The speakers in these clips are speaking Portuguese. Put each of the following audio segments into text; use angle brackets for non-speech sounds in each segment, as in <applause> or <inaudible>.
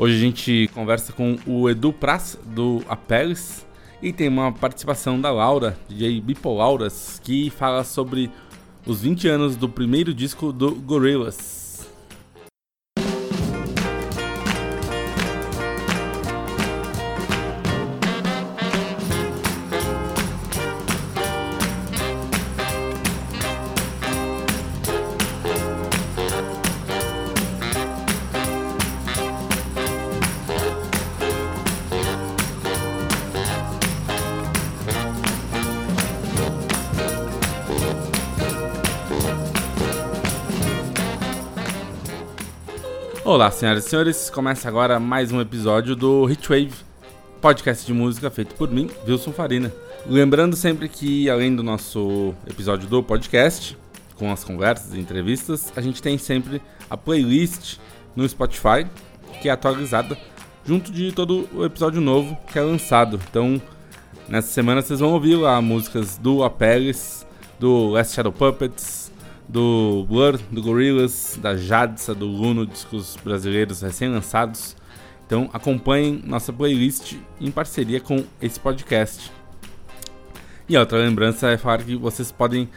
Hoje a gente conversa com o Edu Praça, do Apeles, e tem uma participação da Laura, DJ Bipolauras, que fala sobre os 20 anos do primeiro disco do Gorillaz. Olá, senhoras e senhores, começa agora mais um episódio do Hitwave, podcast de música feito por mim, Wilson Farina. Lembrando sempre que, além do nosso episódio do podcast, com as conversas e entrevistas, a gente tem sempre a playlist no Spotify, que é atualizada junto de todo o episódio novo que é lançado. Então, nessa semana vocês vão ouvir lá músicas do Apeles, do Last Shadow Puppets, do Blur, do Gorillaz, da Jadsa, do Luno, discos brasileiros recém-lançados. Então acompanhem nossa playlist em parceria com esse podcast. E outra lembrança é falar que vocês podem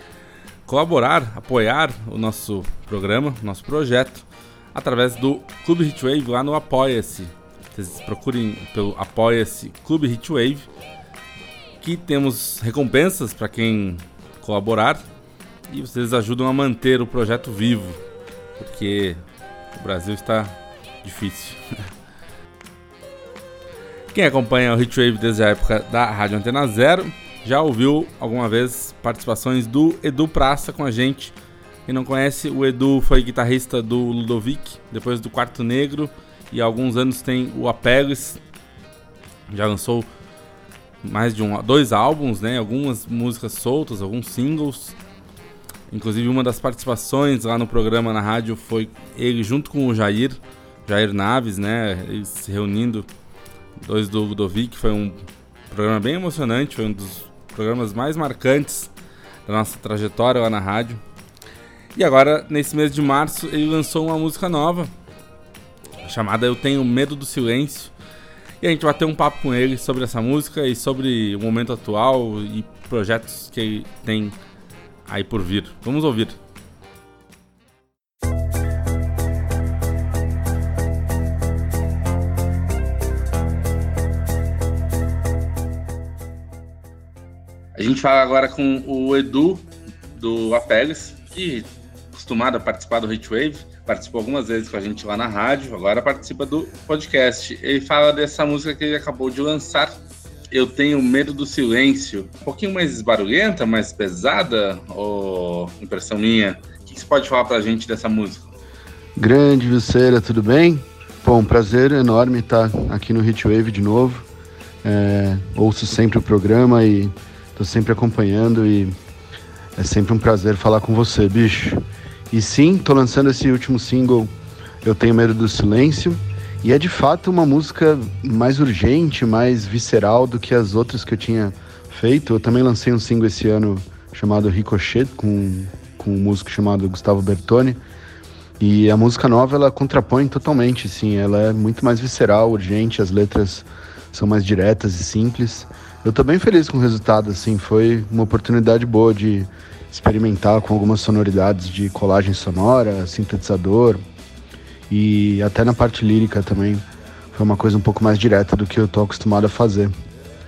colaborar, apoiar o nosso programa, nosso projeto, através do Clube Hitwave lá no Apoia-se. Vocês procurem pelo Apoia-se Clube Hitwave, que temos recompensas para quem colaborar e vocês ajudam a manter o projeto vivo, porque o Brasil está difícil. <laughs> Quem acompanha o Hitwave desde a época da Rádio Antena Zero já ouviu alguma vez participações do Edu Praça com a gente. Quem não conhece, o Edu foi guitarrista do Ludovic, depois do Quarto Negro, e há alguns anos tem o Apeles. Já lançou mais de um, dois álbuns, né? Algumas músicas soltas, alguns singles. Inclusive, uma das participações lá no programa na rádio foi ele junto com o Jair, Jair Naves, né? Eles se reunindo, dois do Ludovic. Foi um programa bem emocionante, foi um dos programas mais marcantes da nossa trajetória lá na rádio. E agora, nesse mês de março, ele lançou uma música nova, chamada Eu Tenho Medo do Silêncio. E a gente vai ter um papo com ele sobre essa música e sobre o momento atual e projetos que ele tem aí por vir. Vamos ouvir. A gente fala agora com o Edu do Apeles, que é acostumado a participar do Hitwave, participou algumas vezes com a gente lá na rádio, agora participa do podcast. Ele fala dessa música que ele acabou de lançar, eu tenho medo do silêncio. Um pouquinho mais barulhenta, mais pesada, ou impressão minha? O que você pode falar pra gente dessa música? Grande Vilceira, tudo bem? Bom, um prazer enorme estar aqui no Hitwave de novo. É, ouço sempre o programa e estou sempre acompanhando e é sempre um prazer falar com você, bicho. E sim, estou lançando esse último single, Eu Tenho Medo do Silêncio. E é de fato uma música mais urgente, mais visceral do que as outras que eu tinha feito. Eu também lancei um single esse ano chamado Ricochet, com, com um músico chamado Gustavo Bertoni. E a música nova ela contrapõe totalmente, sim. Ela é muito mais visceral, urgente, as letras são mais diretas e simples. Eu tô bem feliz com o resultado, assim. Foi uma oportunidade boa de experimentar com algumas sonoridades de colagem sonora, sintetizador, e até na parte lírica também foi uma coisa um pouco mais direta do que eu tô acostumado a fazer.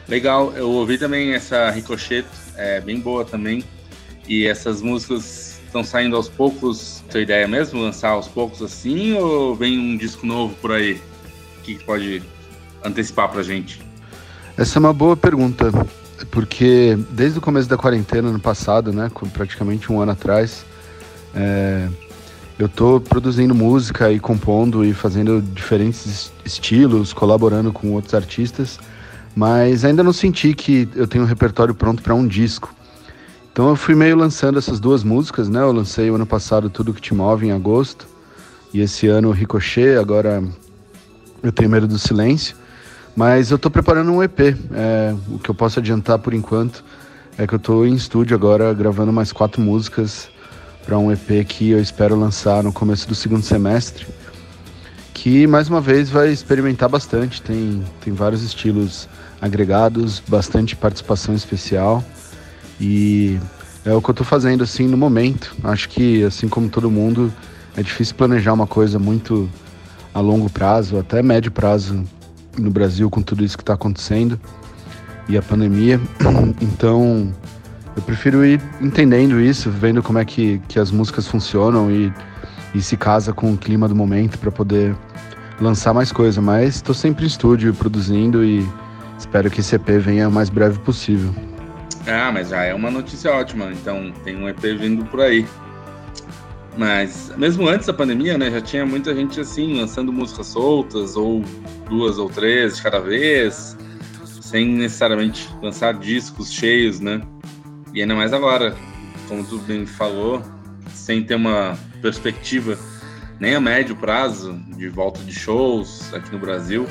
Legal, eu ouvi também essa Ricochet, é bem boa também. E essas músicas estão saindo aos poucos. Sua ideia é mesmo lançar aos poucos assim ou vem um disco novo por aí? O que pode antecipar pra gente? Essa é uma boa pergunta, porque desde o começo da quarentena no passado, né, praticamente um ano atrás, é, eu tô produzindo música e compondo e fazendo diferentes estilos, colaborando com outros artistas, mas ainda não senti que eu tenho um repertório pronto para um disco. Então eu fui meio lançando essas duas músicas, né? Eu lancei o ano passado Tudo Que Te Move em agosto, e esse ano Ricochet, agora eu tenho medo do silêncio. Mas eu tô preparando um EP. É, o que eu posso adiantar por enquanto é que eu tô em estúdio agora gravando mais quatro músicas para um EP que eu espero lançar no começo do segundo semestre. que mais uma vez vai experimentar bastante. Tem, tem vários estilos agregados, bastante participação especial e é o que eu estou fazendo assim no momento. Acho que assim como todo mundo é difícil planejar uma coisa muito a longo prazo, até médio prazo no Brasil com tudo isso que está acontecendo e a pandemia. <clears throat> Então eu prefiro ir entendendo isso, vendo como é que, que as músicas funcionam e, e se casa com o clima do momento para poder lançar mais coisa. Mas estou sempre em estúdio produzindo e espero que esse EP venha o mais breve possível. Ah, mas já é uma notícia ótima. Então tem um EP vindo por aí. Mas mesmo antes da pandemia, né, já tinha muita gente assim lançando músicas soltas ou duas ou três de cada vez, sem necessariamente lançar discos cheios, né? E ainda mais agora, como tu bem falou, sem ter uma perspectiva nem a médio prazo de volta de shows aqui no Brasil,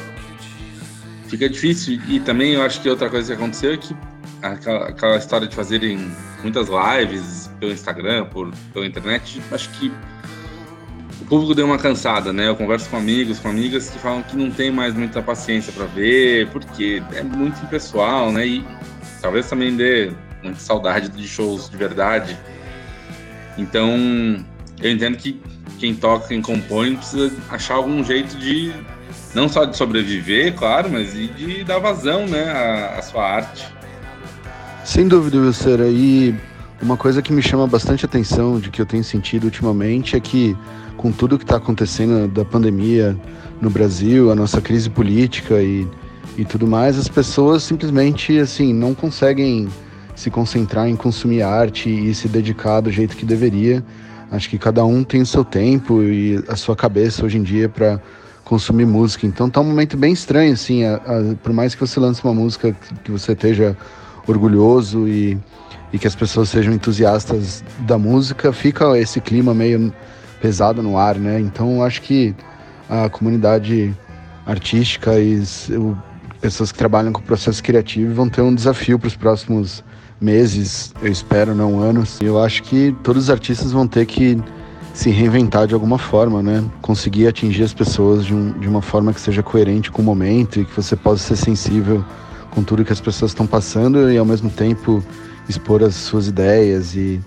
fica difícil. E também eu acho que outra coisa que aconteceu é que aquela, aquela história de fazerem muitas lives pelo Instagram, por, pela internet, acho que o público deu uma cansada, né? Eu converso com amigos, com amigas que falam que não tem mais muita paciência para ver, porque é muito impessoal, né? E talvez também dê muita saudade de shows de verdade. Então, eu entendo que quem toca, quem compõe, precisa achar algum jeito de não só de sobreviver, claro, mas de dar vazão, né, à, à sua arte. Sem dúvida, Wilson. E uma coisa que me chama bastante atenção, de que eu tenho sentido ultimamente, é que com tudo que está acontecendo da pandemia no Brasil, a nossa crise política e, e tudo mais, as pessoas simplesmente assim não conseguem se concentrar em consumir arte e se dedicar do jeito que deveria. Acho que cada um tem o seu tempo e a sua cabeça hoje em dia para consumir música. Então tá um momento bem estranho, assim, a, a, por mais que você lance uma música que você esteja orgulhoso e, e que as pessoas sejam entusiastas da música, fica esse clima meio pesado no ar, né? Então acho que a comunidade artística e o, pessoas que trabalham com o processo criativo vão ter um desafio para os próximos meses, eu espero, não anos. Eu acho que todos os artistas vão ter que se reinventar de alguma forma, né? Conseguir atingir as pessoas de, um, de uma forma que seja coerente com o momento e que você possa ser sensível com tudo que as pessoas estão passando e ao mesmo tempo expor as suas ideias e,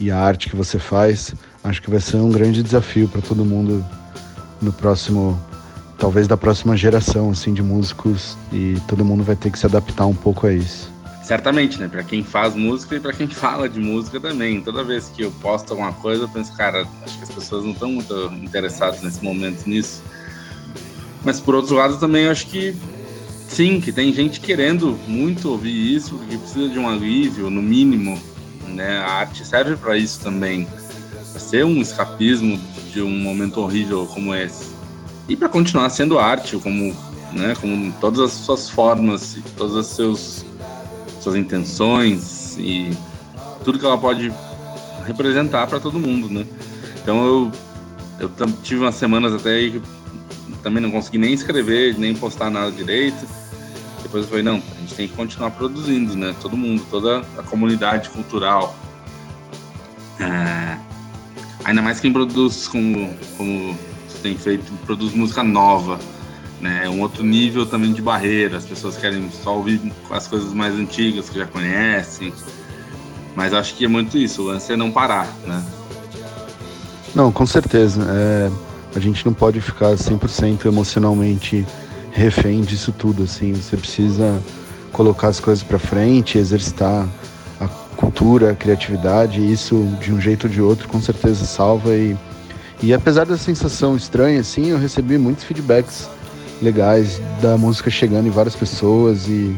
e a arte que você faz. Acho que vai ser um grande desafio para todo mundo no próximo, talvez da próxima geração assim de músicos e todo mundo vai ter que se adaptar um pouco a isso. Certamente, né? Para quem faz música e para quem <laughs> fala de música também. Toda vez que eu posto alguma coisa, eu penso, cara, acho que as pessoas não estão muito interessadas nesse momento nisso. Mas por outro lado, também acho que sim, que tem gente querendo muito ouvir isso, que precisa de um alívio, no mínimo. Né? A arte serve para isso também, para ser um escapismo de um momento horrível como esse. E para continuar sendo arte, como, né, como todas as suas formas, todas as seus suas intenções e tudo que ela pode representar para todo mundo, né? Então eu eu tive umas semanas até aí que também não consegui nem escrever, nem postar nada direito. Depois eu falei, não, a gente tem que continuar produzindo, né? Todo mundo, toda a comunidade cultural. É... Ainda mais quem produz como, como tem feito, produz música nova né? É um outro nível também de barreira. As pessoas querem só ouvir as coisas mais antigas que já conhecem. Mas acho que é muito isso, o lance é não parar, né? Não, com certeza. É, a gente não pode ficar 100% emocionalmente refém disso tudo, assim. Você precisa colocar as coisas para frente, exercitar a cultura, a criatividade, isso de um jeito ou de outro com certeza salva e e apesar da sensação estranha, assim, eu recebi muitos feedbacks legais da música chegando em várias pessoas e,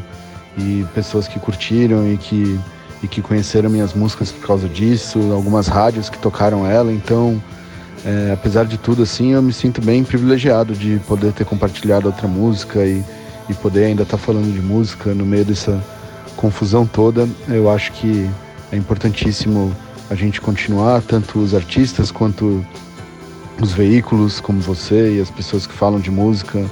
e pessoas que curtiram e que, e que conheceram minhas músicas por causa disso, algumas rádios que tocaram ela, então é, apesar de tudo assim eu me sinto bem privilegiado de poder ter compartilhado outra música e, e poder ainda estar tá falando de música no meio dessa confusão toda. Eu acho que é importantíssimo a gente continuar, tanto os artistas quanto os veículos como você e as pessoas que falam de música,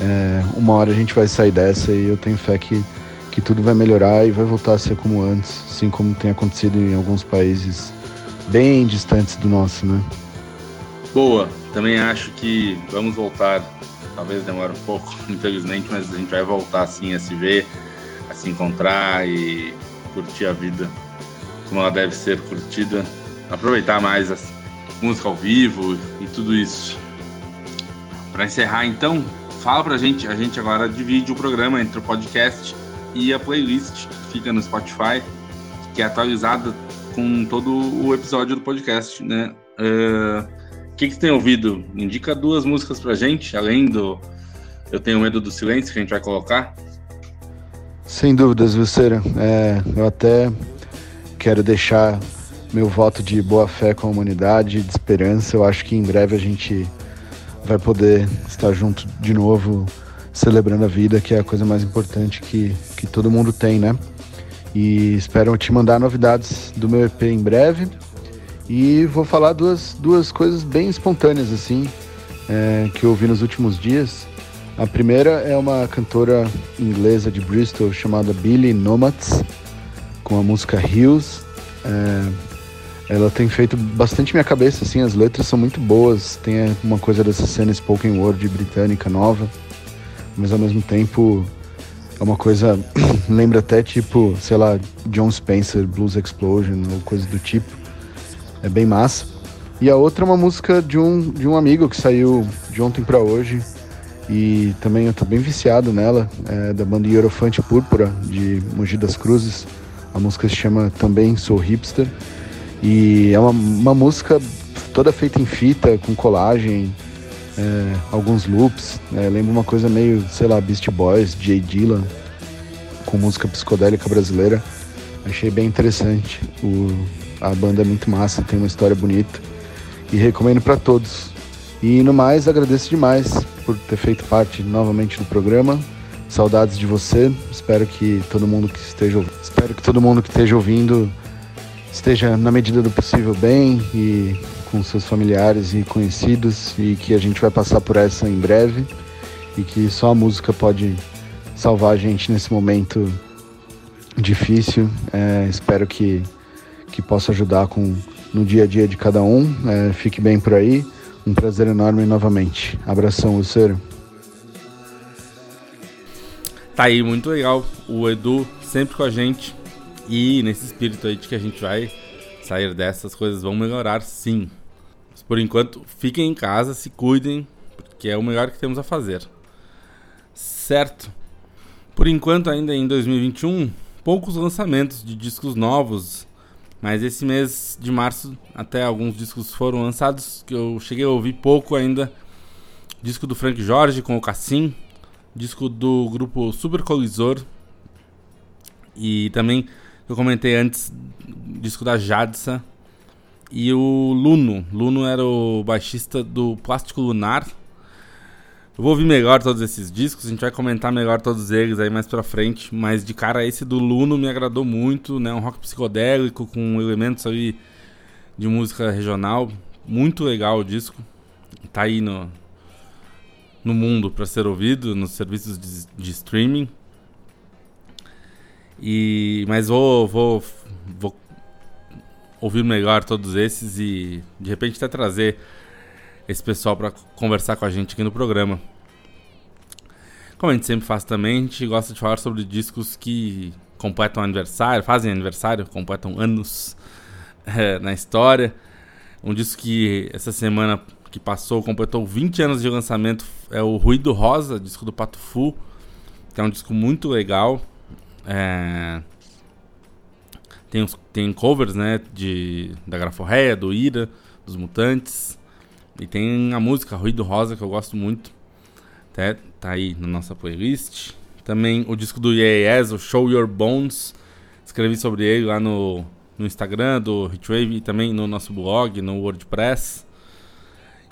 é, uma hora a gente vai sair dessa e eu tenho fé que, que tudo vai melhorar e vai voltar a ser como antes, assim como tem acontecido em alguns países bem distantes do nosso, né? Boa. Também acho que vamos voltar, talvez demore um pouco, <laughs> infelizmente, mas a gente vai voltar assim a se ver, a se encontrar e curtir a vida como ela deve ser curtida, aproveitar mais a música ao vivo e tudo isso. Para encerrar, então, fala pra gente, a gente agora divide o programa entre o podcast e a playlist que fica no Spotify, que é atualizada com todo o episódio do podcast, né? Uh, o que, que você tem ouvido? Indica duas músicas pra gente, além do Eu Tenho Medo do Silêncio, que a gente vai colocar. Sem dúvidas, Lucera. É, eu até quero deixar meu voto de boa fé com a humanidade, de esperança. Eu acho que em breve a gente vai poder estar junto de novo, celebrando a vida, que é a coisa mais importante que, que todo mundo tem, né? E espero te mandar novidades do meu EP em breve. E vou falar duas, duas coisas bem espontâneas, assim, é, que eu ouvi nos últimos dias. A primeira é uma cantora inglesa de Bristol chamada Billy Nomads com a música Hills. É, ela tem feito bastante minha cabeça, assim, as letras são muito boas, tem uma coisa dessa cena spoken word britânica nova, mas ao mesmo tempo é uma coisa, <clears throat> lembra até tipo, sei lá, John Spencer, Blues Explosion ou coisa do tipo. É bem massa. E a outra é uma música de um, de um amigo que saiu de ontem para hoje, e também eu tô bem viciado nela, é da banda Hierofante Púrpura, de Mogi das Cruzes. A música se chama Também Sou Hipster. E é uma, uma música toda feita em fita, com colagem, é, alguns loops. É, lembra uma coisa meio, sei lá, Beast Boys, Jay Dillon, com música psicodélica brasileira. Achei bem interessante. O, a banda é muito massa, tem uma história bonita. E recomendo para todos. E no mais, agradeço demais por ter feito parte novamente do programa. Saudades de você. Espero que todo mundo que esteja espero que todo mundo que esteja ouvindo esteja na medida do possível bem e com seus familiares e conhecidos e que a gente vai passar por essa em breve e que só a música pode salvar a gente nesse momento difícil. É, espero que que possa ajudar com no dia a dia de cada um. É, fique bem por aí. Um prazer enorme novamente. Abração, Luceiro. Tá aí, muito legal. O Edu sempre com a gente. E nesse espírito aí de que a gente vai sair dessas coisas vão melhorar sim. Mas por enquanto, fiquem em casa, se cuidem, porque é o melhor que temos a fazer. Certo? Por enquanto, ainda em 2021, poucos lançamentos de discos novos. Mas esse mês de março, até alguns discos foram lançados que eu cheguei a ouvir pouco ainda. Disco do Frank Jorge com o Cassim disco do grupo Super Colisor. E também, eu comentei antes, disco da Jadsa. E o Luno. Luno era o baixista do Plástico Lunar. Eu vou ouvir melhor todos esses discos, a gente vai comentar melhor todos eles aí mais pra frente. Mas de cara, esse do Luno me agradou muito, né? Um rock psicodélico com elementos ali de música regional. Muito legal o disco. Tá aí no, no mundo para ser ouvido nos serviços de, de, streaming. E mas vou, vou vou ouvir melhor todos esses e de repente até trazer esse pessoal para conversar com a gente aqui no programa. Como a gente sempre faz também, a gente gosta de falar sobre discos que completam aniversário, fazem aniversário, completam anos é, na história. Um disco que essa semana que passou, completou 20 anos de lançamento, é o Ruído Rosa, disco do Pato Fu, que é um disco muito legal. É... Tem, tem covers, né, de, da Graforreia, do Ira, dos Mutantes. E tem a música Ruído Rosa, que eu gosto muito. Até tá aí na nossa playlist. Também o disco do Yes, o Show Your Bones. Escrevi sobre ele lá no, no Instagram do Hitwave e também no nosso blog, no WordPress.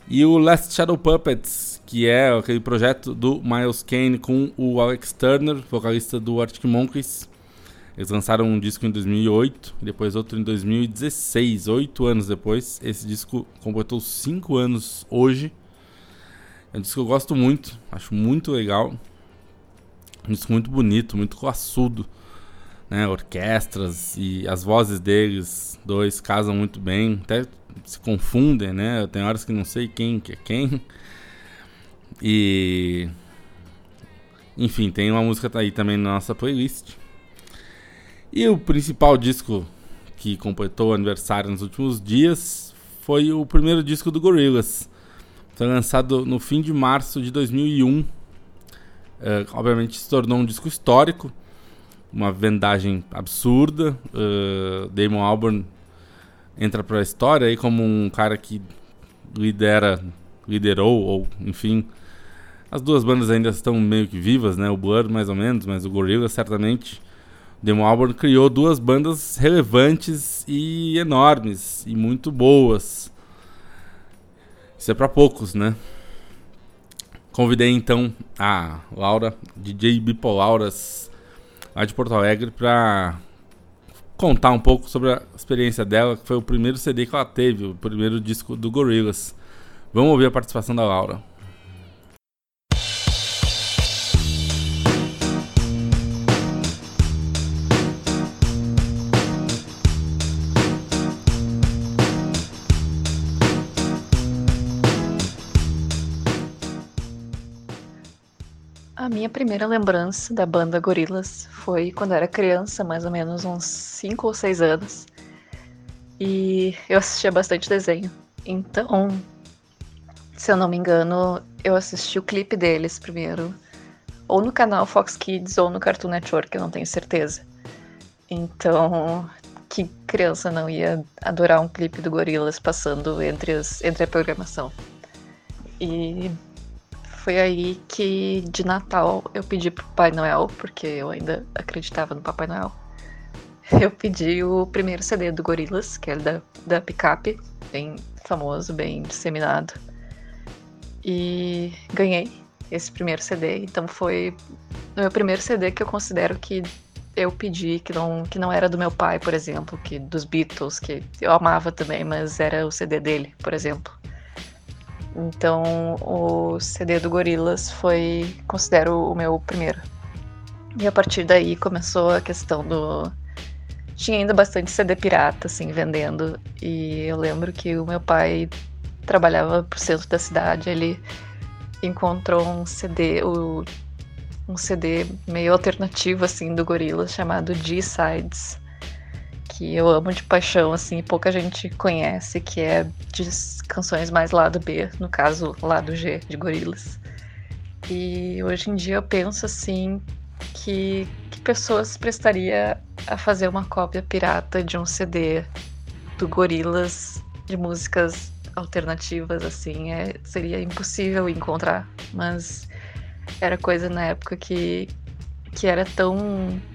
E o Last Shadow Puppets, que é aquele projeto do Miles Kane com o Alex Turner, vocalista do Arctic Monkeys. Eles lançaram um disco em 2008, depois outro em 2016, oito anos depois. Esse disco completou cinco anos hoje. É um disco que eu gosto muito, acho muito legal. Um disco muito bonito, muito classudo. né, orquestras e as vozes deles, dois, casam muito bem, até se confundem, né? Tem horas que não sei quem que é quem. E enfim, tem uma música aí também na nossa playlist. E o principal disco que completou o aniversário nos últimos dias foi o primeiro disco do Gorillaz. Foi lançado no fim de março de 2001. É, obviamente se tornou um disco histórico, uma vendagem absurda. Uh, Damon Albarn entra para a história aí como um cara que lidera, liderou ou enfim as duas bandas ainda estão meio que vivas, né? O Blur mais ou menos, mas o Gorilla certamente. Damon Albarn criou duas bandas relevantes e enormes e muito boas. Isso é para poucos, né? Convidei então a Laura, DJ Bipolauras, lá de Porto Alegre, para contar um pouco sobre a experiência dela, que foi o primeiro CD que ela teve, o primeiro disco do Gorillaz. Vamos ouvir a participação da Laura. A minha primeira lembrança da banda Gorilas foi quando eu era criança, mais ou menos uns 5 ou 6 anos. E eu assistia bastante desenho. Então, se eu não me engano, eu assisti o clipe deles primeiro. Ou no canal Fox Kids ou no Cartoon Network, eu não tenho certeza. Então, que criança não ia adorar um clipe do Gorilas passando entre, as, entre a programação? E foi aí que de Natal eu pedi pro Pai Noel, porque eu ainda acreditava no Papai Noel. Eu pedi o primeiro CD do Gorillaz, que é da, da Picape, bem famoso, bem disseminado. E ganhei esse primeiro CD. Então foi o meu primeiro CD que eu considero que eu pedi, que não, que não era do meu pai, por exemplo, que dos Beatles, que eu amava também, mas era o CD dele, por exemplo. Então, o CD do Gorillaz foi, considero, o meu primeiro. E a partir daí começou a questão do. Tinha ainda bastante CD pirata, assim, vendendo. E eu lembro que o meu pai trabalhava pro centro da cidade, ele encontrou um CD, um CD meio alternativo, assim, do Gorillaz, chamado G-Sides que eu amo de paixão, assim, pouca gente conhece, que é de canções mais lado B, no caso, lado G, de Gorilas. E hoje em dia eu penso, assim, que, que pessoas prestaria a fazer uma cópia pirata de um CD do Gorilas, de músicas alternativas, assim, é, seria impossível encontrar, mas era coisa na época que, que era tão.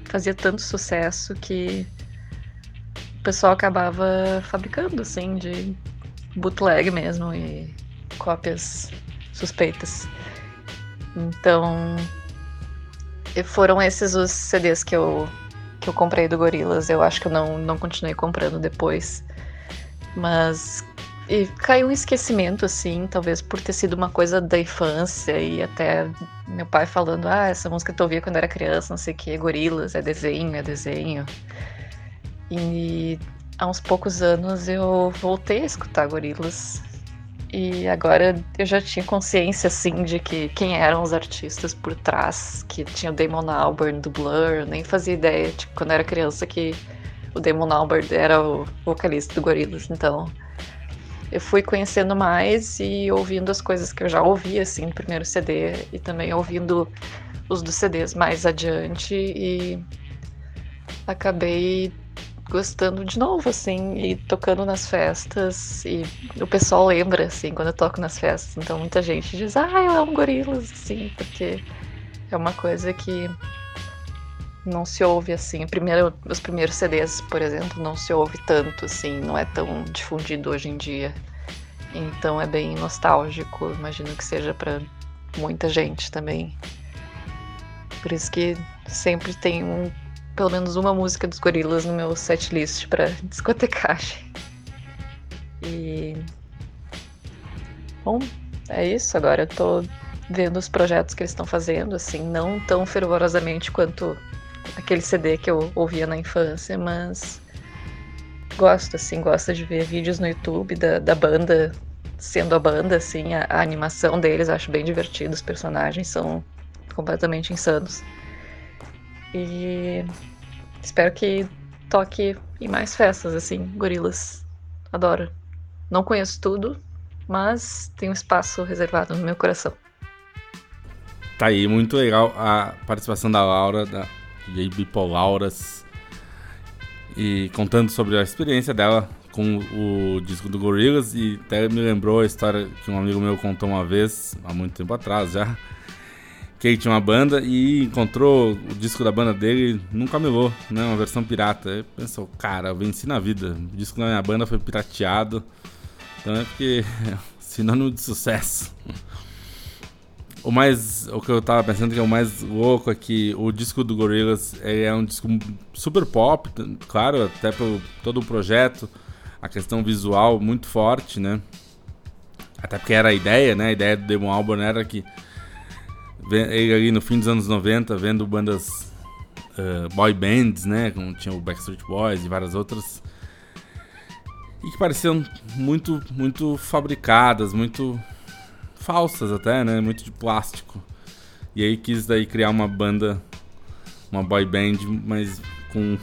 fazia tanto sucesso que o pessoal acabava fabricando, assim, de bootleg mesmo e cópias suspeitas. Então, foram esses os CDs que eu, que eu comprei do Gorilas. Eu acho que eu não, não continuei comprando depois. Mas e caiu um esquecimento, assim, talvez por ter sido uma coisa da infância e até meu pai falando: ah, essa música que eu ouvia quando era criança, não sei o que, Gorilas, é desenho, é desenho. E há uns poucos anos eu voltei a escutar gorilas. E agora eu já tinha consciência, assim, de que quem eram os artistas por trás, que tinha o Damon Albarn do Blur, eu nem fazia ideia, tipo, quando eu era criança, que o Damon Albarn era o vocalista do Gorillaz, então eu fui conhecendo mais e ouvindo as coisas que eu já ouvia, assim, no primeiro CD, e também ouvindo os dos CDs mais adiante, e acabei gostando de novo, assim, e tocando nas festas. E o pessoal lembra, assim, quando eu toco nas festas. Então muita gente diz, ah, eu amo gorilas, assim, porque é uma coisa que não se ouve assim. Primeiro, os primeiros CDs, por exemplo, não se ouve tanto, assim, não é tão difundido hoje em dia. Então é bem nostálgico, imagino que seja para muita gente também. Por isso que sempre tem um pelo menos uma música dos Gorilas no meu setlist para <laughs> discotecagem. E. Bom, é isso. Agora eu tô vendo os projetos que eles estão fazendo, assim, não tão fervorosamente quanto aquele CD que eu ouvia na infância, mas gosto, assim, gosto de ver vídeos no YouTube da, da banda sendo a banda, assim, a, a animação deles, acho bem divertido, os personagens são completamente insanos. E espero que toque em mais festas, assim, gorilas. Adoro. Não conheço tudo, mas tem um espaço reservado no meu coração. Tá aí, muito legal a participação da Laura, da JB Polauras, e contando sobre a experiência dela com o disco do Gorillaz e até me lembrou a história que um amigo meu contou uma vez, há muito tempo atrás já, que ele tinha uma banda e encontrou o disco da banda dele num camelô, né, uma versão pirata. Ele pensou, cara, eu venci na vida, o disco da minha banda foi pirateado, então é porque é <laughs> sinônimo de sucesso. O mais. O que eu tava pensando que é o mais louco é que o disco do Gorillaz é um disco super pop, claro, até pelo todo o projeto, a questão visual muito forte, né? Até porque era a ideia, né? A ideia do Demon Albarn era que ele ali no fim dos anos 90, vendo bandas uh, boy bands, né? Como tinha o Backstreet Boys e várias outras. E que pareciam muito, muito fabricadas, muito falsas até, né? Muito de plástico. E aí quis daí criar uma banda, uma boy band, mas com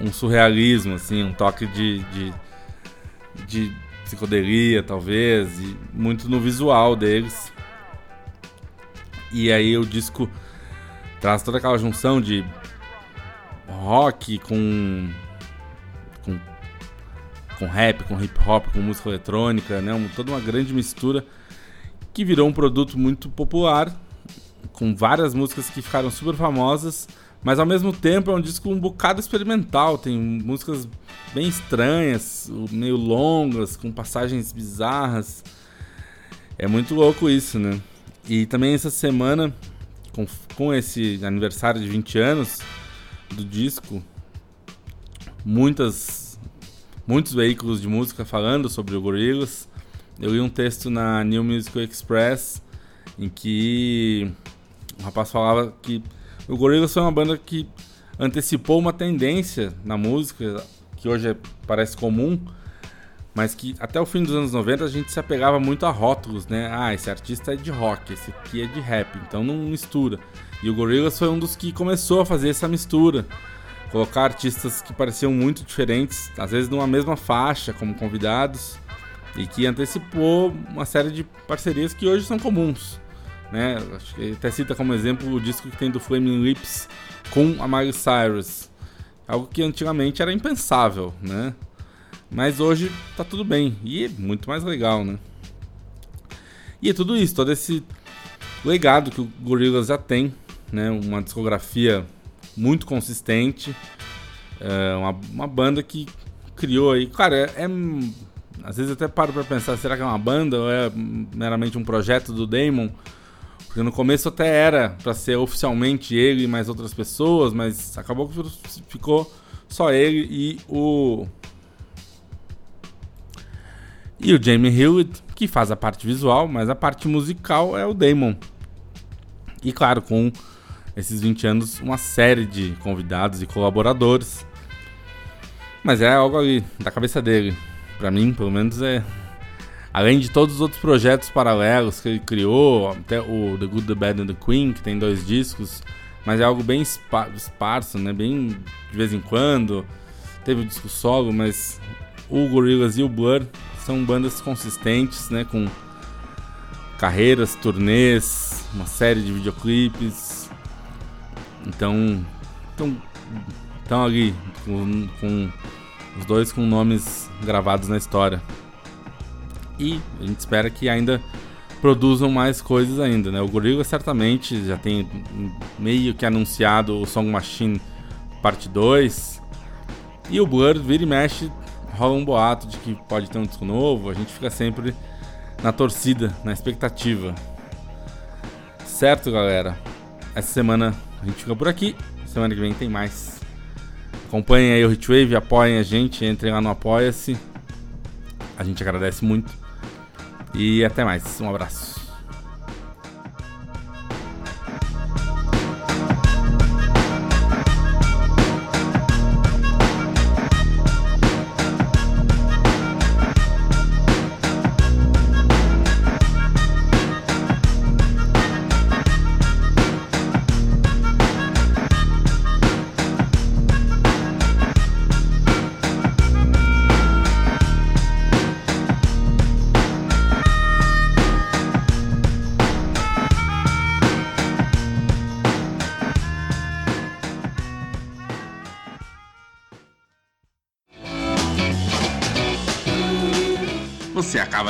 um surrealismo, assim, um toque de, de, de psicodelia, talvez, e muito no visual deles. E aí o disco traz toda aquela junção de rock com com com rap, com hip hop, com música eletrônica, né? Um, toda uma grande mistura que virou um produto muito popular, com várias músicas que ficaram super famosas, mas ao mesmo tempo é um disco um bocado experimental, tem músicas bem estranhas, meio longas, com passagens bizarras. É muito louco isso, né? E também essa semana, com, com esse aniversário de 20 anos do disco, muitas muitos veículos de música falando sobre o Gorillaz. Eu li um texto na New Musical Express em que o rapaz falava que o Gorillaz foi uma banda que antecipou uma tendência na música que hoje é, parece comum, mas que até o fim dos anos 90 a gente se apegava muito a rótulos, né? Ah, esse artista é de rock, esse aqui é de rap, então não mistura. E o Gorillaz foi um dos que começou a fazer essa mistura colocar artistas que pareciam muito diferentes, às vezes numa mesma faixa como convidados, e que antecipou uma série de parcerias que hoje são comuns. Né? Acho que até cita como exemplo o disco que tem do Flaming Lips com a Miley Cyrus. Algo que antigamente era impensável, né? Mas hoje tá tudo bem e é muito mais legal, né? E é tudo isso, todo esse legado que o Gorillaz já tem, né? Uma discografia muito consistente. É uma, uma banda que criou aí. Cara, é, é, Às vezes até paro pra pensar, será que é uma banda ou é meramente um projeto do Damon? Porque no começo até era para ser oficialmente ele e mais outras pessoas, mas acabou que ficou só ele e o. E o Jamie Hewitt, que faz a parte visual, mas a parte musical é o Damon. E claro, com esses 20 anos uma série de convidados e colaboradores. Mas é algo ali da cabeça dele. Para mim, pelo menos é além de todos os outros projetos paralelos que ele criou, até o The Good, The Bad and The Queen, que tem dois discos, mas é algo bem esparso, né? Bem de vez em quando. Teve o disco solo, mas o Gorillaz e o Blur são bandas consistentes, né? Com carreiras, turnês, uma série de videoclipes, então, estão então ali com, com, os dois com nomes gravados na história. E a gente espera que ainda produzam mais coisas ainda, né? O Gorilla certamente já tem meio que anunciado o Song Machine parte 2. E o Blur vira e mexe, rola um boato de que pode ter um disco novo. A gente fica sempre na torcida, na expectativa. Certo, galera? Essa semana a gente fica por aqui. Semana que vem tem mais. Acompanhem aí o Hitwave, apoiem a gente, entrem lá no Apoia-se. A gente agradece muito. E até mais. Um abraço.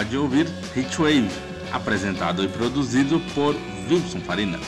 De ouvir Hitwave, apresentado e produzido por Wilson Farina.